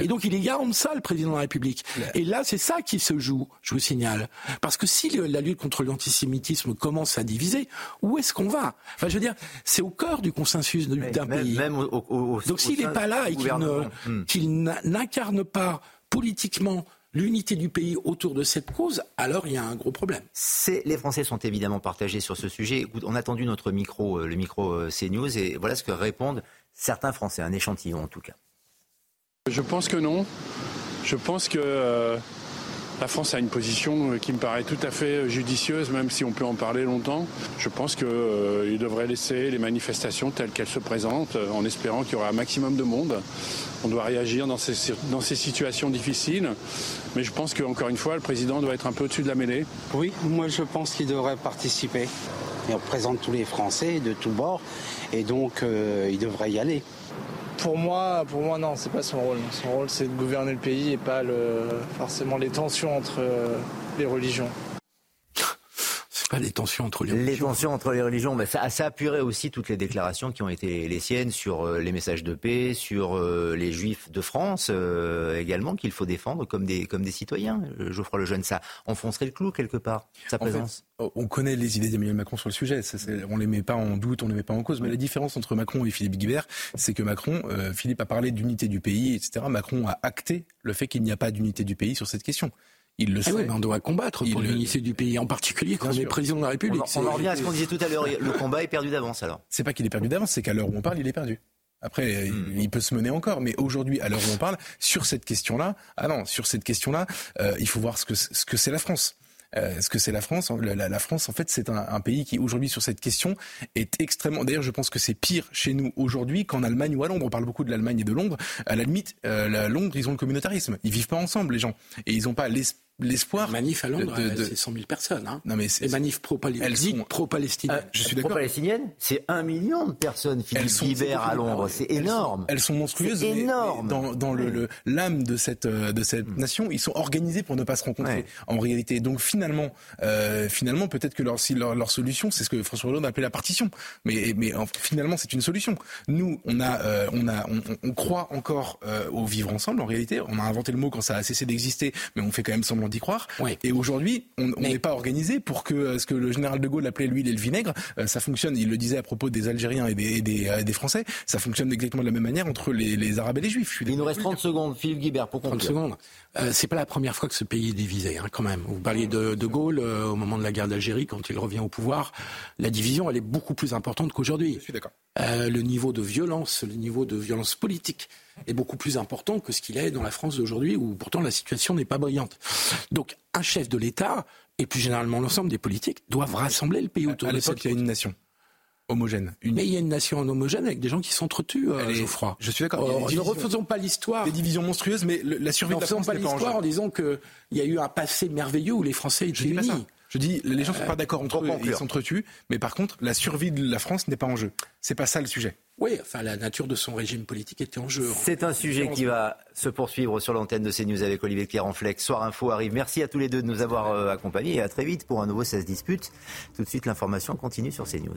et donc il est garant de ça, le président de la République. Et là, c'est ça qui se joue, je vous signale. Parce que si la lutte contre l'antisémitisme commence à diviser, où est-ce qu'on va? Enfin, je veux dire, c'est au cœur du consensus d'un pays. Même au, donc s'il n'est pas là et qu'il hmm. n'incarne pas politiquement l'unité du pays autour de cette cause, alors il y a un gros problème. Les Français sont évidemment partagés sur ce sujet. on a attendu notre micro, euh, le micro euh, CNews, et voilà ce que répondent certains Français, un échantillon en tout cas. Je pense que non. Je pense que euh, la France a une position qui me paraît tout à fait judicieuse, même si on peut en parler longtemps. Je pense qu'il devrait laisser les manifestations telles qu'elles se présentent, en espérant qu'il y aura un maximum de monde. On doit réagir dans ces, situations difficiles. Mais je pense qu'encore une fois, le président doit être un peu au-dessus de la mêlée. Oui, moi je pense qu'il devrait participer. Il représente tous les Français de tous bords. Et donc, euh, il devrait y aller. Pour moi, pour moi non, c'est pas son rôle. Son rôle, c'est de gouverner le pays et pas le, forcément les tensions entre euh, les religions pas les tensions entre les religions. Les tensions entre les religions, mais ça, ça appuierait aussi toutes les déclarations qui ont été les siennes sur euh, les messages de paix, sur euh, les juifs de France euh, également, qu'il faut défendre comme des, comme des citoyens. Geoffroy Lejeune, ça enfoncerait le clou quelque part, sa présence. on connaît les idées d'Emmanuel Macron sur le sujet. on les met pas en doute, on les met pas en cause. Mais la différence entre Macron et Philippe Guibert, c'est que Macron, Philippe a parlé d'unité du pays, etc. Macron a acté le fait qu'il n'y a pas d'unité du pays sur cette question. Il le ah sait. on doit combattre pour l'unité du pays, en particulier quand on est président de la République. On, en revient à ce qu'on disait tout à l'heure. Le combat est perdu d'avance alors. C'est pas qu'il est perdu d'avance, c'est qu'à l'heure où on parle, il est perdu. Après, hmm. il peut se mener encore, mais aujourd'hui, à l'heure où on parle, sur cette question-là, ah non, sur cette question-là, euh, il faut voir ce que ce que c'est la France. Euh, ce que c'est la France la, France, en fait, c'est un, un, pays qui, aujourd'hui, sur cette question, est extrêmement. D'ailleurs, je pense que c'est pire chez nous aujourd'hui qu'en Allemagne ou à Londres. On parle beaucoup de l'Allemagne et de Londres. À la limite, euh, Londres, ils ont le communautarisme. Ils vivent pas ensemble, les gens, et ils n'ont pas l'esprit l'espoir. Manif à Londres, c'est 100 000 personnes. Hein. Non mais les manifs pro-palestiniennes. Pro ah, je suis d'accord. Pro-palestiniennes, c'est un million de personnes. Philippe Guibert à Londres, c'est énorme. Elles sont, monstrueuses. C'est énorme. dans, dans le l'âme de cette euh, de cette mm. nation, ils sont organisés pour ne pas se rencontrer. En réalité, donc finalement, euh, finalement, peut-être que leur, si leur, leur solution, c'est ce que François Hollande appelait la partition. Mais mais finalement, c'est une solution. Nous, on a euh, on a on, on, croit encore euh, au vivre ensemble. En réalité, on a inventé le mot quand ça a cessé d'exister, mais on fait quand même semblant d'y croire. Et aujourd'hui, on n'est pas organisé pour que euh, ce que le général de Gaulle appelait l'huile et le vinaigre, euh, ça fonctionne. Il le disait à propos des Algériens et des, euh, des, Français, ça fonctionne exactement de la même manière entre les, Arabes et les Juifs. Il nous reste 30 secondes, Philippe Guibert, pour conclure. 30 secondes. C'est pas la première fois que ce pays est divisé, hein, quand même. Vous parliez de, de Gaulle au moment de la guerre d'Algérie, quand il revient au pouvoir. La division, elle est beaucoup plus importante qu'aujourd'hui. Je suis d'accord. le niveau de violence, le niveau de violence politique est beaucoup plus important que ce qu'il est dans la France d'aujourd'hui, où pourtant la situation n'est pas brillante. Donc un chef de l'État, et plus généralement l'ensemble des politiques, doivent rassembler le pays autour de cette il y a une nation homogène. Mais il y a une nation homogène avec des gens qui s'entretuent, euh, Geoffroy. Je suis d'accord. ne refaisons pas l'histoire. Des divisions monstrueuses, mais la survie de la France pas l'histoire en disant qu'il y a eu un passé merveilleux où les Français étaient unis. Je dis, les gens ne sont pas d'accord entre eux, ils s'entretuent, mais par contre, la survie de la France n'est pas en jeu. C'est pas ça le sujet. Oui, enfin, la nature de son régime politique était en jeu. C'est un sujet qui va se poursuivre sur l'antenne de CNews avec Olivier Fleck. Soir Info arrive. Merci à tous les deux de nous avoir euh, accompagnés et à très vite pour un nouveau 16 dispute. Tout de suite, l'information continue sur CNews.